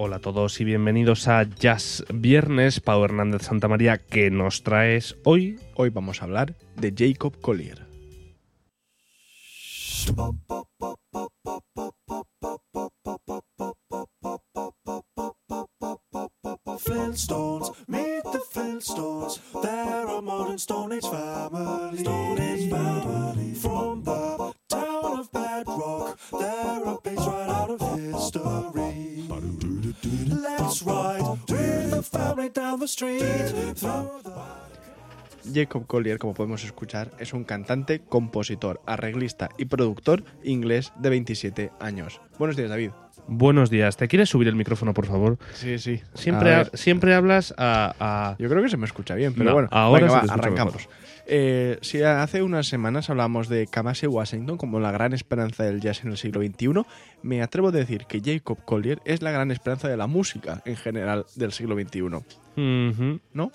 Hola a todos y bienvenidos a Jazz Viernes. Pau Hernández Santa María, ¿qué nos traes hoy? Hoy vamos a hablar de Jacob Collier. Jacob Collier, como podemos escuchar, es un cantante, compositor, arreglista y productor inglés de 27 años. Buenos días, David. Buenos días. ¿Te quieres subir el micrófono, por favor? Sí, sí. Siempre, A ha- ver, siempre hablas a... a- Yo creo que se me escucha bien, pero No, bueno, ahora venga, va, arrancamos. mejor. Eh, si hace unas semanas hablamos de Kamasi Washington como la gran esperanza del jazz en el siglo XXI, me atrevo a decir que Jacob Collier es la gran esperanza de la música en general del siglo XXI. ¿no?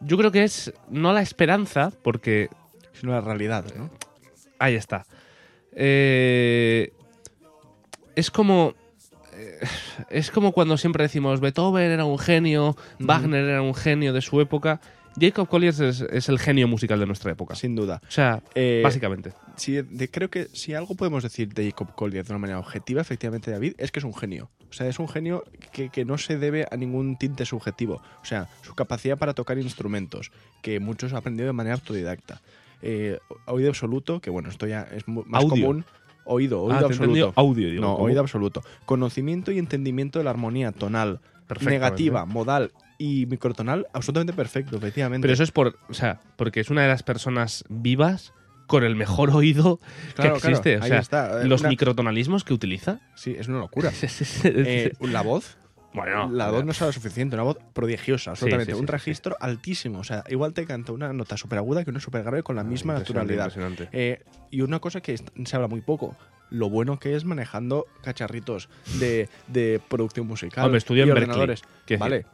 Yo creo que es no la esperanza, porque... Sino la realidad, ¿no? Ahí está. Eh, es como... eh, Es como cuando siempre decimos Beethoven era un genio, Wagner era un genio de su época. Jacob Collier es, es el genio musical de nuestra época. Sin duda. O sea, Eh, básicamente. si- de- creo que si algo podemos decir de Jacob Collier de una manera objetiva, efectivamente, David, es que es un genio. O sea, es un genio que, que no se debe a ningún tinte subjetivo. O sea, su capacidad para tocar instrumentos, que muchos han aprendido de manera autodidacta. Eh, oído absoluto, que bueno, esto ya es más Audio. común. Oído, Ah, oído entendido absoluto. audio, digo, no, ¿cómo? oído absoluto. Conocimiento y entendimiento de la armonía tonal, negativa, modal y microtonal, absolutamente perfecto, efectivamente. Pero eso es por, o sea, porque es una de las personas vivas con el mejor oído Claro, que claro, existe. o ahí sea, está. Eh, los una- microtonalismos que utiliza. Sí, es una locura. Eh, la voz, bueno, la voz no será suficiente, una voz prodigiosa, absolutamente. sí, sí, un sí, registro altísimo. O sea, igual te canta una nota súper aguda que una súper grave con la misma Ah, Impresionante, naturalidad. impresionante. Eh, y una cosa que se habla muy poco. Lo bueno que es manejando cacharritos de, de producción musical. Hombre, estudió y en ordenadores. Vale,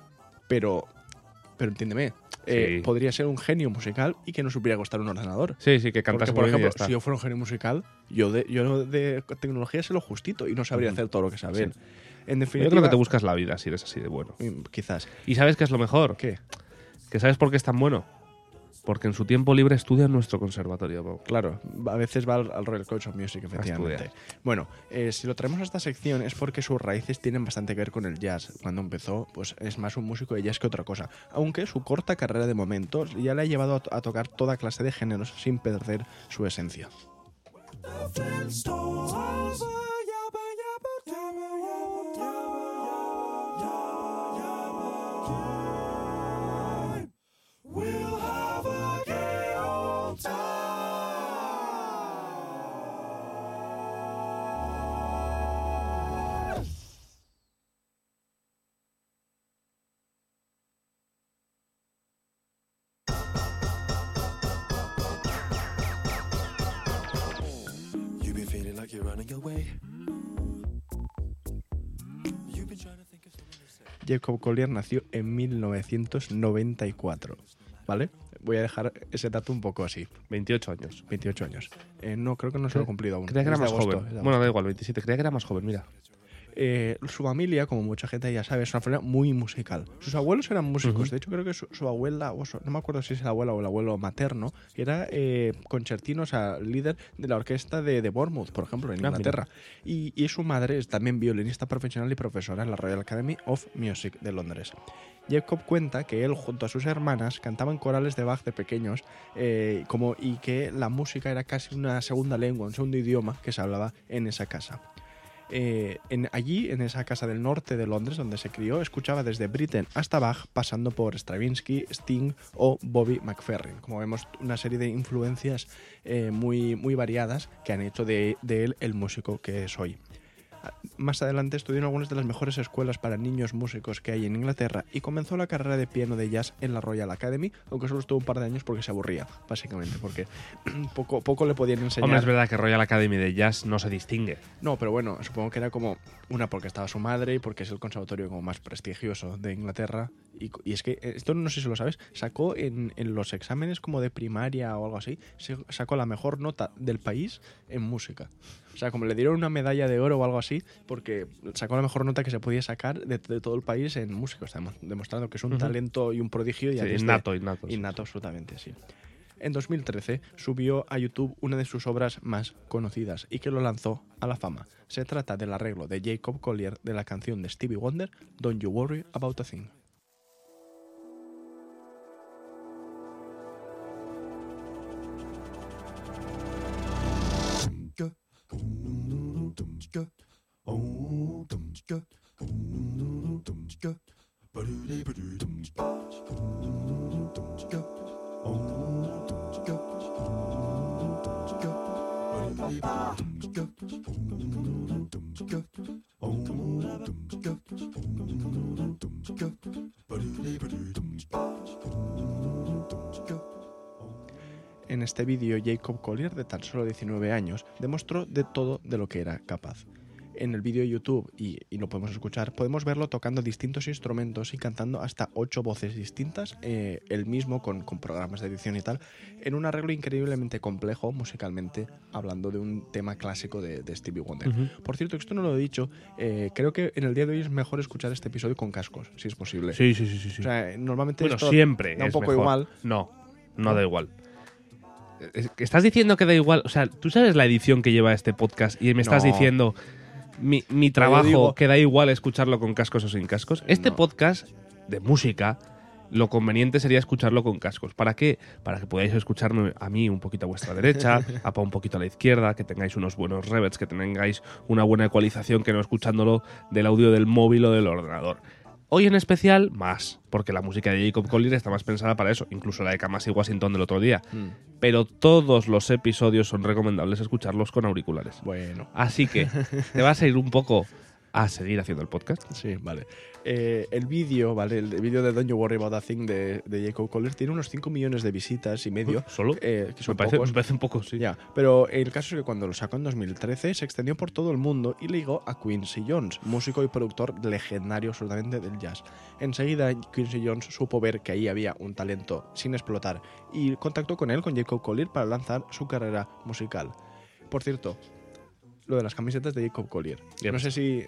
pero, pero entiéndeme. eh, Sí. podría ser un genio musical y que no supiera costar un ordenador. Sí, sí, que cantas Porque, por ejemplo, si yo fuera un genio musical, yo de, yo de tecnología sé lo justito y no sabría hacer todo lo que saben. En Yo definitiva, creo que te buscas la vida si eres así de bueno. mm, quizás. ¿Y sabes qué es lo mejor? ¿Qué? ¿Que sabes por qué es tan bueno? Porque en su tiempo libre estudia en nuestro conservatorio. Pau. Claro, a veces va al, al Royal College of Music, efectivamente. Bueno, eh, si lo traemos a esta sección es porque sus raíces tienen bastante que ver con el jazz. Cuando empezó, pues es más un músico de jazz que otra cosa. Aunque su corta carrera de momento ya le ha llevado a tocar toda clase de géneros sin perder su esencia. Jacob Collier nació en 1994. ¿Vale? Voy a dejar ese dato un poco así. 28 años. 28 añños. Eh, no, creo que no se lo he cumplido aún. Creía que era más agosto, joven. Bueno, da igual, 27. Creía que era más joven, mira. Eh, su familia, como mucha gente ya sabe, es una familia muy musical. Sus abuelos eran músicos. De hecho, creo que su, su abuela, o su- no me acuerdo si es la abuela o el abuelo materno, era eh, concertino, o sea, líder de la orquesta de, de Bournemouth, por ejemplo, en Ah. Inglaterra. Y, y su madre es también violinista profesional y profesora en la Royal Academy of Music de Londres. Jacob cuenta que él junto a sus hermanas cantaban corales de Bach de pequeños eh, como, y que la música era casi una segunda lengua, un segundo idioma que se hablaba en esa casa. Eh, allí, en esa casa del norte de Londres donde se crió, escuchaba desde Britten hasta Bach, pasando por Stravinsky, Sting o Bobby McFerrin. Como vemos, una serie de influencias eh, muy, muy variadas que han hecho de, de él el músico que es hoy. Más adelante estudió en algunas de las mejores escuelas para niños músicos que hay en Inglaterra y comenzó la carrera de piano de jazz en la Royal Academy, aunque solo estuvo un par de años porque se aburría, básicamente, porque poco, poco le podían enseñar. Hombre, es verdad que Royal Academy de Jazz no se distingue. No, pero bueno, supongo que era como una porque estaba su madre y porque es el conservatorio como más prestigioso de Inglaterra. Y, y es que eh, esto no sé si lo sabes, sacó en, en los exámenes como de primaria o algo así, sacó la mejor nota del país en música. O sea, como le dieron una medalla de oro o algo así, porque sacó la mejor nota que se podía sacar de, de todo el país en música. Está demo- demostrando que es un talento y un prodigio. Ya Sí, desde- innato, innato. sí. Innato, absolutamente, sí. En 2013 subió a YouTube una de sus obras más conocidas y que lo lanzó a la fama. Se trata del arreglo de Jacob Collier de la canción de Stevie Wonder, Don't You Worry About a Thing. En este vídeo, Jacob Collier, de tan solo 19 años, demostró de todo de lo que era capaz. En el vídeo de YouTube, y, y lo podemos escuchar, podemos verlo tocando distintos instrumentos y cantando hasta ocho voces distintas, eh, él mismo con, con programas de edición y tal, en un arreglo increíblemente complejo musicalmente, hablando de un tema clásico de, de Stevie Wonder. Por cierto, esto no lo he dicho, eh, creo que en el día de hoy es mejor escuchar este episodio con cascos, si es posible. Sí, sí, sí, sí. sí. O sea, normalmente bueno, esto siempre. da un es poco mejor. igual. No, no da igual. Estás diciendo que da igual. O sea, tú sabes la edición que lleva este podcast y me estás No. diciendo mi, mi trabajo que da igual escucharlo con cascos o sin cascos. Este No. podcast de música, lo conveniente sería escucharlo con cascos. ¿Para qué? Para que podáis escucharme a mí un poquito a vuestra derecha, a Pa un poquito a la izquierda, que tengáis unos buenos reverbs, que tengáis una buena ecualización, que no escuchándolo del audio del móvil o del ordenador. Hoy en especial, más, porque la música de Jacob Collier está más pensada para eso, incluso la de Kamasi Washington del otro día. Mm, Pero todos los episodios son recomendables escucharlos con auriculares. bueno. Así que te vas a ir un poco a seguir haciendo el podcast. Sí, vale. Eh, el vídeo, ¿vale? El vídeo de Don't You Worry About a Thing de, de Jacob Collier tiene unos 5 millones de visitas y medio. ¿Solo? eh, que son me, parece, pocos. me parece un poco, sí. Ya, pero el caso es que cuando lo sacó en 2013 se extendió por todo el mundo y ligó a Quincy Jones, músico y productor legendario absolutamente del jazz. Enseguida Quincy Jones supo ver que ahí había un talento sin explotar y contactó con él, con Jacob Collier, para lanzar su carrera musical. Por cierto, lo de las camisetas de Jacob Collier. No sé si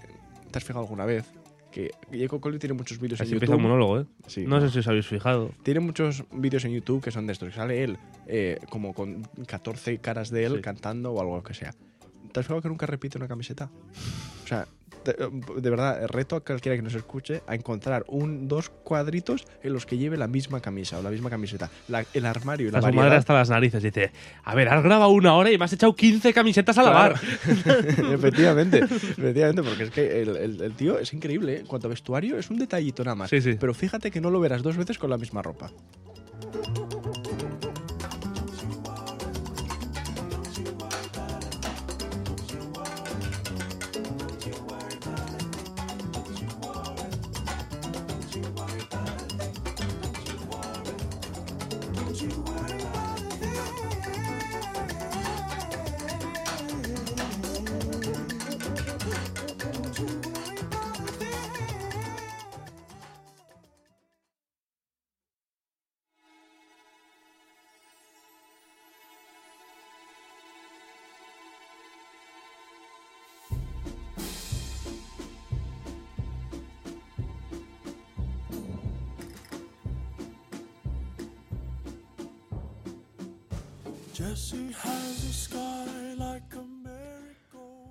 te has fijado alguna vez que Jacob Collier tiene muchos vídeos en empieza YouTube. un monólogo, ¿eh? Sí. No sé si os habéis fijado. Tiene muchos vídeos en YouTube que son de estos, que sale él eh, como con 14 caras de él Sí. cantando o algo que sea. ¿Te has fijado que nunca repite una camiseta? O sea, de verdad, reto a cualquiera que nos escuche a encontrar un, dos cuadritos en los que lleve la misma camisa o la misma camiseta. La- el armario y la su madre variedad. hasta las narices dice, a ver, has grabado una hora y me has echado 15 camisetas a lavar. efectivamente, efectivamente, porque es que el, el- el tío es increíble. ¿eh? En cuanto a vestuario, es un detallito nada más. Sí, sí. Pero fíjate que no lo verás dos veces con la misma ropa.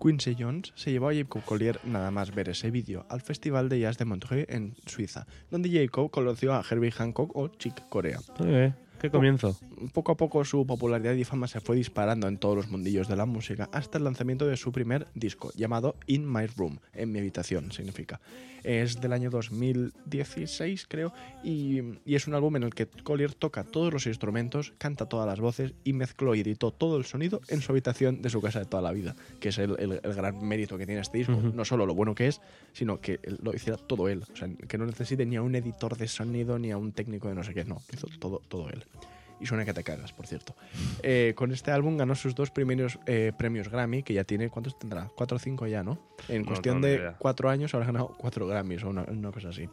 Quincy Jones se llevó a Jacob Collier nada más ver ese vídeo al Festival de Jazz de Montreux en Suiza, donde Jacob conoció a Herbie Hancock o Chick Corea. ¿Qué comienzo? Poco a poco su popularidad y fama se fue disparando en todos los mundillos de la música hasta el lanzamiento de su primer disco, llamado In My Room, en mi habitación significa. Es del año 2016 creo y, y es un álbum en el que Collier toca todos los instrumentos, canta todas las voces y mezcló y editó todo el sonido en su habitación de su casa de toda la vida, que es el, el- el gran mérito que tiene este disco. No solo lo bueno que es, sino que lo hiciera todo él. O sea, que no necesite ni a un editor de sonido ni a un técnico de no sé qué, no, hizo todo, todo él. Y suena que te cagas, por cierto. Eh, con este álbum ganó sus dos primeros eh, premios Grammy, que ya tiene, ¿cuántos tendrá? Cuatro o cinco ya, ¿no? En No cuestión de cuatro años habrá ganado cuatro Grammys o una, una cosa así.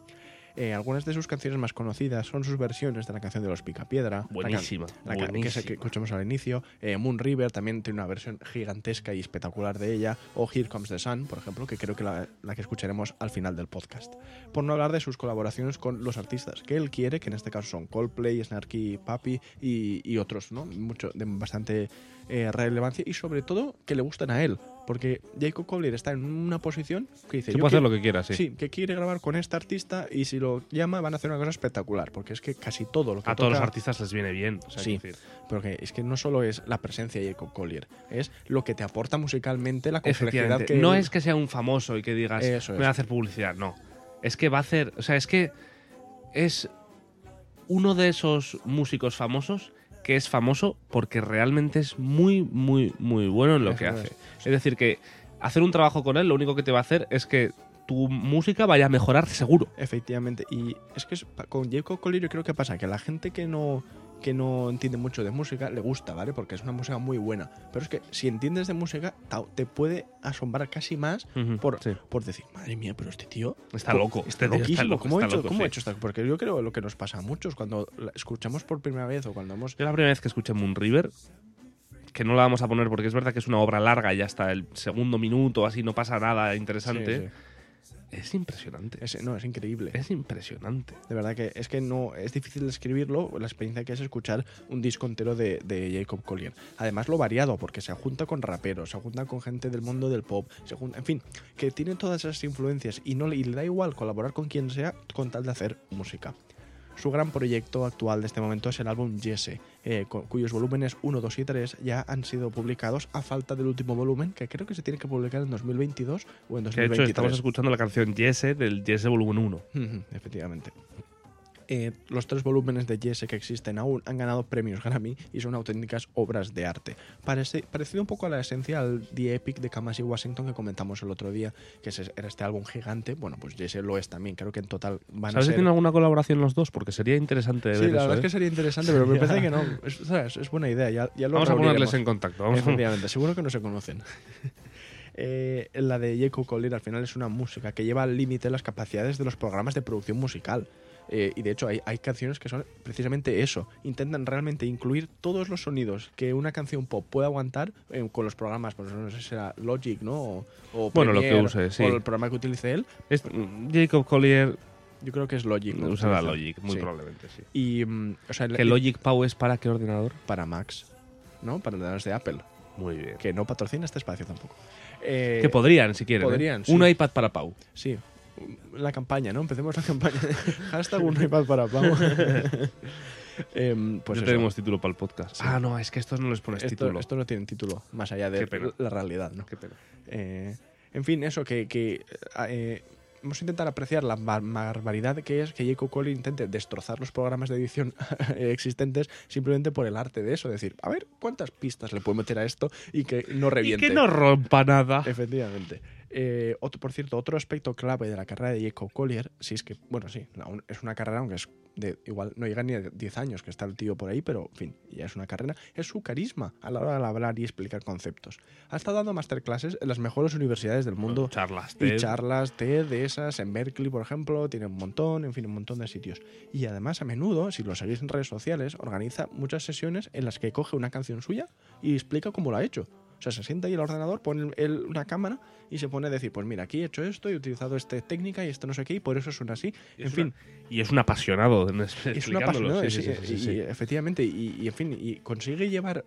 Eh, algunas de sus canciones más conocidas son sus versiones de la canción de los Picapiedra. la Buenísima. la ca- que, escuchamos al inicio. Eh, Moon River también tiene una versión gigantesca y espectacular de ella. O Here Comes the Sun, por ejemplo, que creo que la, la que escucharemos al final del podcast. Por no hablar de sus colaboraciones con los artistas que él quiere, que en este caso son Coldplay, Snarky Papi y, y otros, ¿no? Mucho, de bastante eh, relevancia y sobre todo que le gustan a él. Porque Jacob Collier está en una posición que dice... Se "Yo puede hacer quiero- lo que quiera, sí. Sí, que quiere grabar con este artista y si lo llama van a hacer una cosa espectacular, porque es que casi todo lo que A todos los artistas les viene bien. o sea, Sí. decir, pero que es que no solo es la presencia de Jacob Collier, es lo que te aporta musicalmente, la complejidad que No es que sea un famoso y que digas, Eso me va a hacer publicidad. No. Es que va a hacer. O sea, es que es uno de esos músicos famosos que es famoso porque realmente es muy, muy, muy bueno en lo que hace. Es decir, que hacer un trabajo con él lo único que te va a hacer es que tu música vaya a mejorar seguro. Efectivamente, y es que es- con Jacob Collier yo creo que pasa que la gente que no que no entiende mucho de música le gusta, ¿vale? Porque es una música muy buena. Pero es que si entiendes de música, te puede asombrar casi más por, sí. por decir, madre mía, pero este tío Está co- loco, Está este tío está loquísimo. loco, ¿Cómo, ha está hecho, loco, cómo ha sí. hecho esta? Porque yo creo lo que nos pasa a muchos cuando la escuchamos por primera vez o cuando hemos Yo la primera vez que escuché Moon River, que no la vamos a poner porque es verdad que es una obra larga y hasta el segundo minuto así no pasa nada interesante, sí. Es impresionante. Es- no, es increíble. Es impresionante. De verdad que es que no es difícil describirlo, la experiencia que es escuchar un disco entero de, de Jacob Collier. Además lo variado, porque se junta con raperos, se junta con gente del mundo del pop, se junta, en fin, que tiene todas esas influencias y no y le da igual colaborar con quien sea con tal de hacer música. Su gran proyecto actual de este momento es el álbum Jesse, eh, cu- cuyos volúmenes 1, 2 y 3 ya han sido publicados a falta del último volumen, que creo que se tiene que publicar en 2022 o en Que de hecho 2023. estamos escuchando la canción Jesse del Jesse Volumen 1. Ujú, Efectivamente. Eh, los tres volúmenes de Jesse que existen aún han ganado premios Grammy y son auténticas obras de arte. Parece, parecido un poco a la esencia al The Epic de Kamasi Washington que comentamos el otro día, que es- era este álbum gigante. Bueno, pues Jesse lo es también. Creo que en total van ¿Sabes a si ser... tienen alguna colaboración los dos? Porque sería interesante Sí, ver la eso, verdad es ¿eh? que sería interesante, pero me parece que no. Es, ¿sabes? es buena idea. Ya, ya lo Vamos a ponerles en contacto. Vamos a- Efectivamente, seguro que no se conocen. Eh, la de Jacob Collier al final es una música que lleva al límite las capacidades de los programas de producción musical. Eh, y de hecho hay, hay canciones que son precisamente eso. Intentan realmente incluir todos los sonidos que una canción pop puede aguantar eh, con los programas, pues no sé si será Logic, ¿no? O, o Bueno, lo que use, sí. O el programa que utilice él. Es- Jacob Collier Yo creo que es Logic. ¿no? usará. Logic, muy Sí. probablemente, sí. Y, mm, o sea, ¿Que el- Logic Pau es para qué ordenador? para Max, ¿no? Para las de Apple. Muy bien. Que no patrocina este espacio tampoco. Eh, Que podrían, si quieren. ¿eh? podrían, sí. Un iPad para Pau. Sí, la campaña, ¿no? Empecemos la campaña. Hashtag un iPad para Pau. Em, pues ya tenemos título para el podcast. Sí. Ah, no, es que estos no les pones esto, título. esto no tiene título, más allá de la realidad, ¿no? Qué pena. Eh, en fin, eso, que, que eh, vamos a intentar apreciar la bar- barbaridad que es que Jacob Collier intente destrozar los programas de edición existentes simplemente por el arte de eso. Decir, a ver, ¿cuántas pistas le puedo meter a esto y que no Y reviente? que no rompa nada. Efectivamente. Eh, otro, por cierto, otro aspecto clave de la carrera de Jacob Collier, si es que, bueno, sí, es una carrera, aunque es de igual, no llega ni a 10 años que está el tío por ahí, pero en fin, ya es una carrera, es su carisma a la hora de hablar y explicar conceptos. Ha estado dando masterclasses en las mejores universidades del mundo. Charlas. Y TED. charlas TED de esas en Berkeley, por ejemplo, tiene un montón, en fin, un montón de sitios. Y además, a menudo, si lo seguís en redes sociales, organiza muchas sesiones en las que coge una canción suya y explica cómo lo ha hecho. O sea, se sienta ahí al ordenador, pone él una cámara y se pone a decir, pues mira, aquí he hecho esto, he utilizado esta técnica y esto no sé qué, y por eso suena así. Y en es fin, una- y es un apasionado es explicándolo. apasionada, Sí, sí, sí, y- y efectivamente, y, y, en fin, y consigue llevar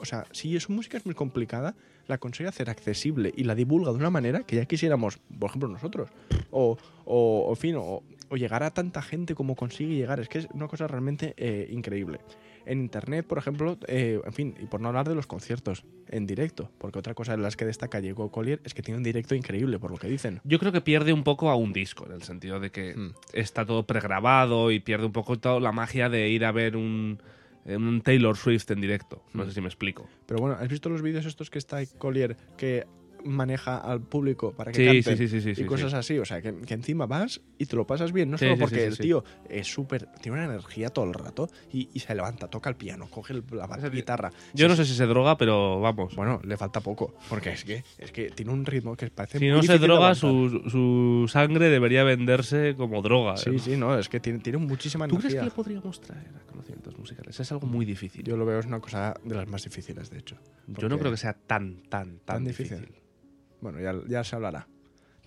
o sea, si su música es muy complicada, la consigue hacer accesible y la divulga de una manera que ya quisiéramos, por ejemplo, nosotros. O, o, o en fin, o, o llegar a tanta gente como consigue llegar. Es que es una cosa realmente eh, increíble. En internet, por ejemplo, eh, en fin, y por no hablar de los conciertos en directo, porque otra cosa de las que destaca Diego Collier es que tiene un directo increíble, por lo que dicen. Yo creo que pierde un poco a un disco, en el sentido de que Hmm. está todo pregrabado y pierde un poco toda la magia de ir a ver un, eh, un Taylor Swift en directo. No Hmm. sé si me explico. Pero bueno, ¿has visto los vídeos estos que está Collier que maneja al público para que Sí, canten sí, sí, sí, sí, y cosas sí. así? O sea, que, que encima vas y te lo pasas bien, no solo porque el tío es súper, tiene una energía todo el rato y, y se levanta, toca el piano, coge la tío- guitarra. Yo no sé si se droga, pero vamos. Bueno, le falta poco, porque es que, es que tiene un ritmo que parece si muy no se droga, su, su sangre debería venderse como droga. Sí, sí, no, es que tiene, tiene muchísima ¿Tú crees energía. que le podríamos traer a conocimientos musicales? Es algo muy difícil. Yo lo veo es una cosa de las más difíciles, de hecho. Yo no creo que sea tan, tan, tan, ¿Tan difícil. difícil? Bueno, ya, ya se hablará.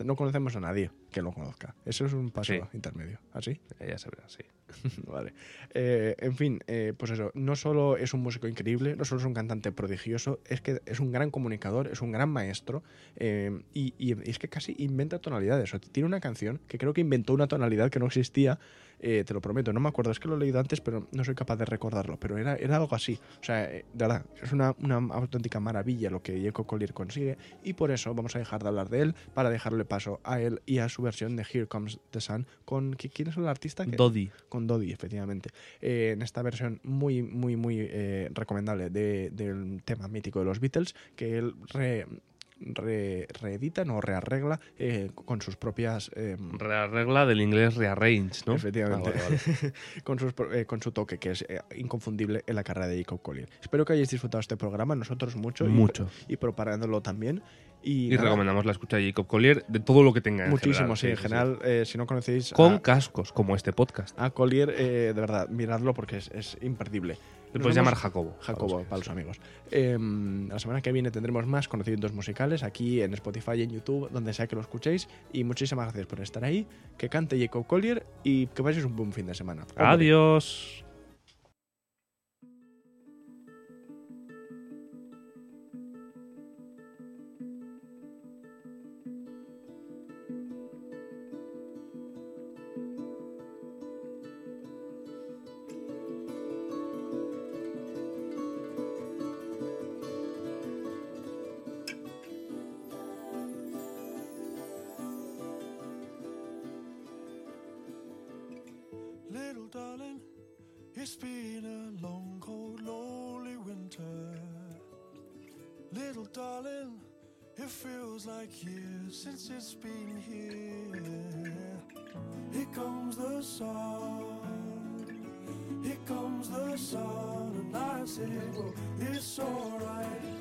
No conocemos a nadie que lo conozca. Eso es un paso Sí. intermedio. ¿Así? Eh, Ya se verá, sí. vale. Eh, en fin, eh, pues eso. No solo es un músico increíble, no solo es un cantante prodigioso, es que es un gran comunicador, es un gran maestro eh, y, y es que casi inventa tonalidades. O tiene una canción que creo que inventó una tonalidad que no existía. eh, te lo prometo, no me acuerdo, es que lo he leído antes, pero no soy capaz de recordarlo. Pero era, era algo así. O sea, eh, de verdad, es una, una auténtica maravilla lo que Diego Collier consigue. Y por eso vamos a dejar de hablar de él para dejarle paso a él y a su versión de Here Comes the Sun. Con, ¿qui- ¿Quién es el artista? que- Dodi. con Dodi, efectivamente. Eh, en esta versión muy, muy, muy eh, recomendable de- del tema mítico de los Beatles, que él re, re- reedita, no rearregla eh, con sus propias. eh, Rearregla del inglés rearrange, ¿no? Efectivamente. Ah, vale, vale. con, sus eh, con su toque, que es inconfundible en la carrera de Jacob Collier. Espero que hayáis disfrutado este programa, nosotros mucho. y- Mucho. Y, preparándolo también. Y, recomendamos la escucha de Jacob Collier de todo lo que tenga. en Muchísimo, general, sí, en general, eh, si no conocéis. Con a- cascos, como este podcast. a Collier, eh, de verdad, miradlo porque es, es imperdible. Le puedes llamar Jacobo. Jacobo, para los amigos. Eh, la semana que viene tendremos más conocimientos musicales aquí en Spotify y en YouTube, donde sea que lo escuchéis. Y muchísimas gracias por estar ahí. Que cante Jacob Collier y que paséis un buen fin de semana. Hombre. Adiós. Like years since it's been here. Here comes the sun, here comes the sun, and I say, well, it's alright.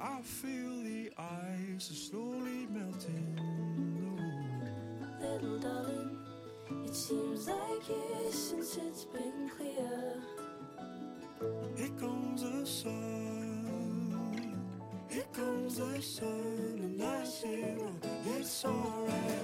I feel the ice is slowly melting the. Little darling, it seems like years since it's been clear. Here comes the sun. Here comes the sun, and I say, well, it's alright.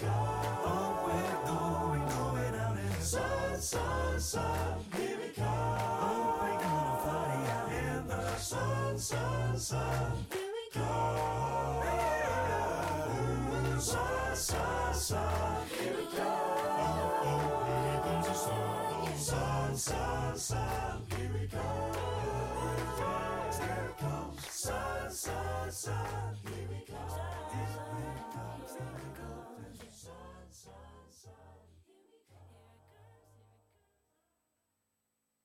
Go. Oh, we're going, going out in the sun, sun, sun, here we go. Oh, we're gonna party out in the sun, sun, sun, Here we go. Sun, sun, sun, we go. Oh, here comes the sun. Sun, sun, sun, here we go. Here comes. Sun, sun, sun, here we go. Here it comes sun, sun.